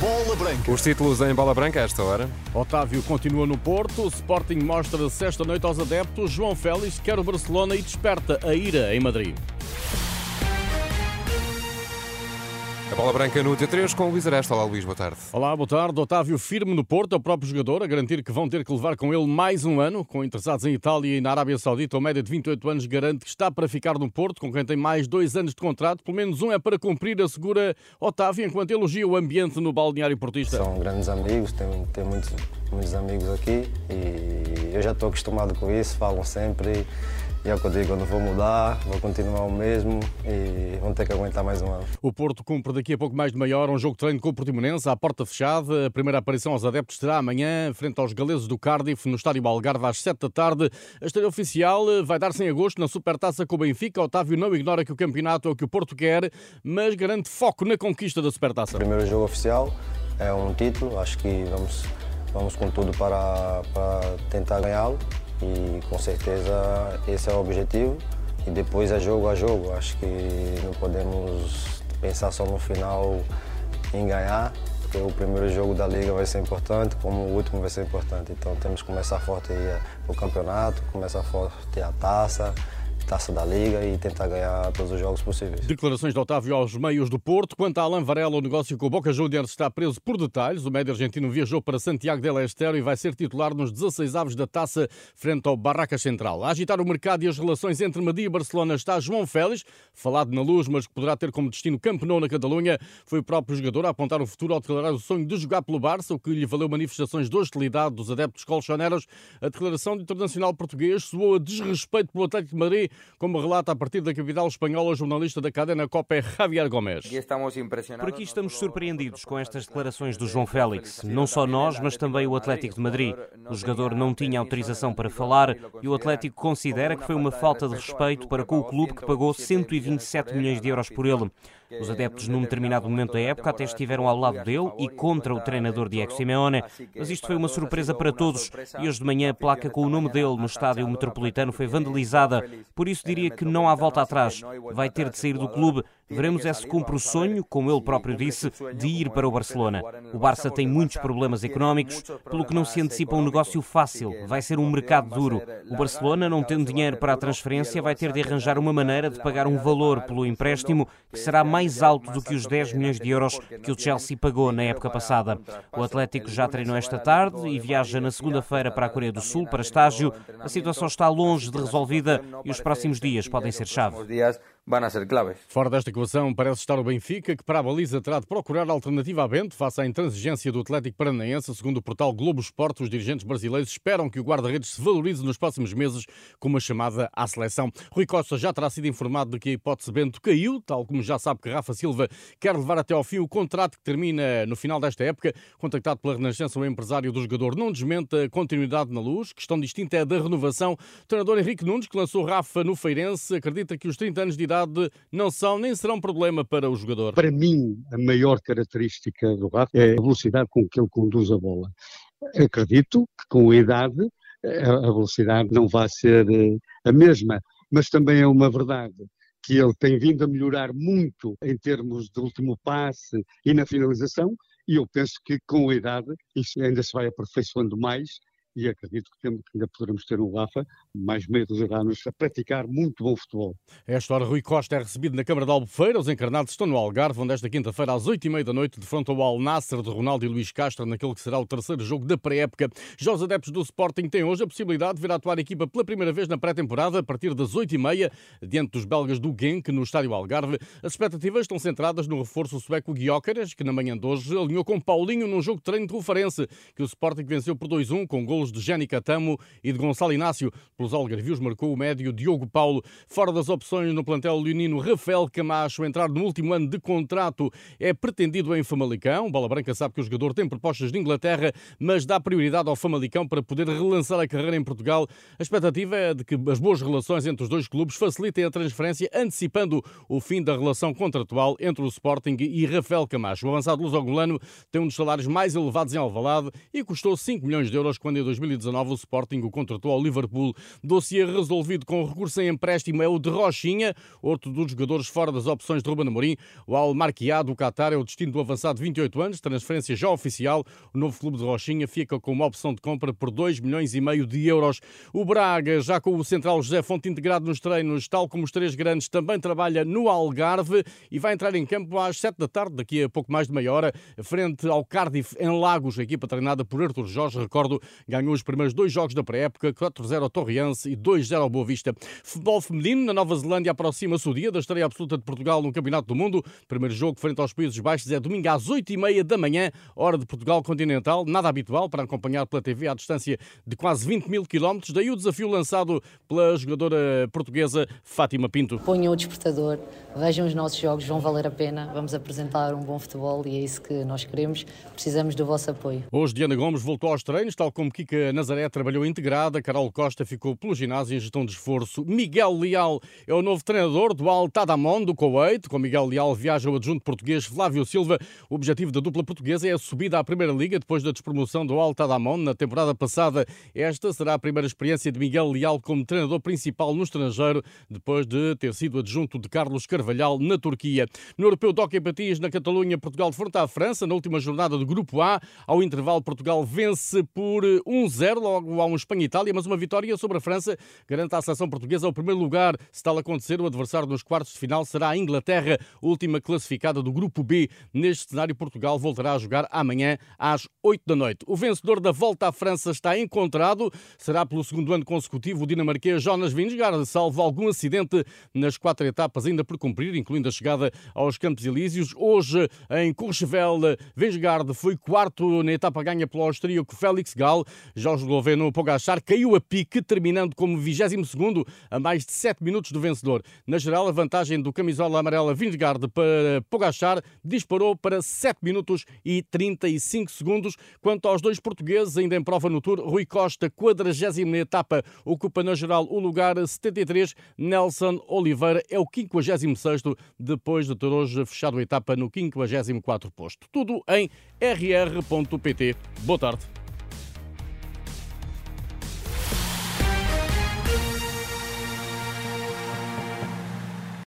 Bola Branca. Os títulos em bola branca a esta hora. Otávio continua no Porto, o Sporting mostra-se esta noite aos adeptos, João Félix quer o Barcelona e desperta a ira em Madrid. Bola branca no T3 com o Luís Aresta. Olá, Luís, boa tarde. Olá, boa tarde. Otávio firme no Porto, o próprio jogador, a garantir que vão ter que levar com ele mais um ano. Com interessados em Itália e na Arábia Saudita, o média de 28 anos garante que está para ficar no Porto, com quem tem mais dois anos de contrato. Pelo menos um é para cumprir, assegura Otávio, enquanto elogia o ambiente no balneário portista. São grandes amigos, tenho, tenho muitos, muitos amigos aqui e eu já estou acostumado com isso, falam sempre. E é o que eu digo, eu não vou mudar, vou continuar o mesmo e vão ter que aguentar mais um ano. O Porto cumpre daqui a pouco mais de meia hora um jogo de treino com o Portimonense, à porta fechada. A primeira aparição aos adeptos será amanhã, frente aos galeses do Cardiff, no estádio Algarve, às 7 da tarde. A estreia oficial vai dar-se em agosto na Supertaça com o Benfica. Otávio não ignora que o campeonato é o que o Porto quer, mas garante foco na conquista da Supertaça. O primeiro jogo oficial é um título, acho que vamos, vamos com tudo para, para tentar ganhá-lo e com certeza esse é o objetivo. E depois é jogo a jogo. Acho que não podemos pensar só no final em ganhar, porque o primeiro jogo da liga vai ser importante, como o último vai ser importante. Então temos que começar forte o campeonato, começar forte a taça taça da Liga e tentar ganhar todos os jogos possíveis. Declarações de Otávio aos meios do Porto. Quanto a Alain Varela, o negócio com o Boca Juniors está preso por detalhes. O médio argentino viajou para Santiago del Estero e vai ser titular nos 16 avos da taça frente ao Barraca Central. A agitar o mercado e as relações entre Madrid e Barcelona está João Félix, falado na luz, mas que poderá ter como destino Camp na Catalunha. Foi o próprio jogador a apontar o futuro ao declarar o sonho de jogar pelo Barça, o que lhe valeu manifestações de hostilidade dos adeptos colchoneros. A declaração do internacional português soou a desrespeito pelo Atlético de Madrid, como relata a partir da capital espanhola o jornalista da cadena COPE, Javier Gomes. Por aqui estamos surpreendidos com estas declarações do João Félix. Não só nós, mas também o Atlético de Madrid. O jogador não tinha autorização para falar e o Atlético considera que foi uma falta de respeito para com o clube que pagou 127 milhões de euros por ele. Os adeptos, num determinado momento da época, até estiveram ao lado dele e contra o treinador Diego Simeone, mas isto foi uma surpresa para todos e hoje de manhã a placa com o nome dele no estádio metropolitano foi vandalizada. Por isso diria que não há volta atrás. Vai ter de sair do clube. Veremos é se cumpre o sonho, como ele próprio disse, de ir para o Barcelona. O Barça tem muitos problemas económicos, pelo que não se antecipa um negócio fácil. Vai ser um mercado duro. O Barcelona, não tendo dinheiro para a transferência, vai ter de arranjar uma maneira de pagar um valor pelo empréstimo que será mais mais alto do que os 10 milhões de euros que o Chelsea pagou na época passada. O Atlético já treinou esta tarde e viaja na segunda-feira para a Coreia do Sul para estágio. A situação está longe de resolvida e os próximos dias podem ser chave van a ser claves. Fora desta equação parece estar o Benfica, que para a baliza terá de procurar alternativa a Bento face à intransigência do Atlético Paranaense. Segundo o portal Globo Esporte, os dirigentes brasileiros esperam que o guarda-redes se valorize nos próximos meses com uma chamada à seleção. Rui Costa já terá sido informado de que a hipótese Bento caiu, tal como já sabe que Rafa Silva quer levar até ao fim o contrato que termina no final desta época. Contactado pela Renascença, o empresário do jogador não desmente a continuidade na luz. Questão distinta é a da renovação. O treinador Henrique Nunes, que lançou Rafa no Feirense, acredita que os 30 anos de idade não são nem serão problema para o jogador? Para mim, a maior característica do Rafa é a velocidade com que ele conduz a bola. Acredito que com a idade a velocidade não vai ser eh, a mesma, mas também é uma verdade que ele tem vindo a melhorar muito em termos de último passe e na finalização, e eu penso que com a idade isso ainda se vai aperfeiçoando mais e acredito que ainda poderemos ter um Rafa mais meio dos anos a praticar muito bom futebol. Esta hora, Rui Costa é recebido na Câmara de Albufeira. Os encarnados estão no Algarve, onde esta quinta-feira, às oito e meia da noite, defrontam o Al Nasser de Ronaldo e Luís Castro, naquele que será o terceiro jogo da pré-época. Já os adeptos do Sporting têm hoje a possibilidade de ver atuar a equipa pela primeira vez na pré-temporada, a partir das oito e meia, diante dos belgas do Genk, no estádio Algarve. As expectativas estão centradas no reforço sueco Guiócaras, que na manhã de hoje alinhou com Paulinho num jogo de treino de referência, que o Sporting venceu por 2-1, com golos de Jenny Catamo e de Gonçalo Inácio. Pelos algarvios marcou o médio Diogo Paulo. Fora das opções no plantel leonino, Rafael Camacho, entrar no último ano de contrato, é pretendido em Famalicão. Bola Branca sabe que o jogador tem propostas de Inglaterra, mas dá prioridade ao Famalicão para poder relançar a carreira em Portugal. A expectativa é de que as boas relações entre os dois clubes facilitem a transferência, antecipando o fim da relação contratual entre o Sporting e Rafael Camacho. O avançado luso-angolano tem um dos salários mais elevados em Alvalade e custou 5 milhões de euros quando em 2019 o Sporting o contratou ao Liverpool. Dossiê resolvido com recurso em empréstimo é o de Rochinha, outro dos jogadores fora das opções de Ruben Amorim. O Al Marquiá do Qatar é o destino do avançado de 28 anos, transferência já oficial. O novo clube de Rochinha fica com uma opção de compra por 2 milhões e meio de euros. O Braga, já com o central José Fonte integrado nos treinos, tal como os três grandes, também trabalha no Algarve e vai entrar em campo às 7 da tarde, daqui a pouco mais de meia hora, frente ao Cardiff em Lagos, a equipa treinada por Arthur Jorge, recordo, ganhou os primeiros dois jogos da pré-época, 4-0 ao Torriense e 2-0 ao Boa Vista. Futebol feminino, na Nova Zelândia aproxima-se o dia da estreia absoluta de Portugal no Campeonato do Mundo. Primeiro jogo frente aos Países Baixos é domingo às 8h30 da manhã, hora de Portugal continental, nada habitual para acompanhar pela TV à distância de quase 20 mil quilómetros. Daí o desafio lançado pela jogadora portuguesa Fátima Pinto. Ponham o despertador, vejam os nossos jogos, vão valer a pena, vamos apresentar um bom futebol e é isso que nós queremos. Precisamos do vosso apoio. Hoje, Diana Gomes voltou aos treinos, tal como Kika Nazaré trabalhou integrada, Carol Costa ficou pelo ginásio em gestão de esforço. Miguel Leal é o novo treinador do Al Tadamon do Kuwait. Com Miguel Leal viaja o adjunto português Flávio Silva. O objetivo da dupla portuguesa é a subida à Primeira Liga depois da despromoção do Al Tadamon na temporada passada. Esta será a primeira experiência de Miguel Leal como treinador principal no estrangeiro, depois de ter sido adjunto de Carlos Carvalhal na Turquia. No Europeu de Patins, na Catalunha, Portugal defronta a França na última jornada do Grupo A. Ao intervalo, Portugal vence por 1-0, logo há um Espanha-Itália, mas uma vitória sobre a França garante à seleção portuguesa o primeiro lugar. Se tal acontecer, o adversário nos quartos de final será a Inglaterra, última classificada do Grupo B. Neste cenário, Portugal voltará a jogar amanhã às 8 da noite. O vencedor da volta à França está encontrado. Será pelo segundo ano consecutivo o dinamarquês Jonas Vingegaard, salvo algum acidente nas quatro etapas ainda por cumprir, incluindo a chegada aos Campos Elíseos. Hoje, em Courchevel, Vingegaard foi quarto na etapa ganha pelo austríaco Félix Gall. Já o esloveno Pogacar caiu a pique, terminando como 22 a mais de 7 minutos do vencedor. Na geral, a vantagem do camisola amarela Vingegaard para Pogacar disparou para 7 minutos e 35 segundos. Quanto aos dois portugueses, ainda em prova no Tour, Rui Costa, 40 etapa, ocupa na geral o lugar 73. Nelson Oliveira é o 56 depois de ter hoje fechado a etapa no 54 posto. Tudo em rr.pt. Boa tarde.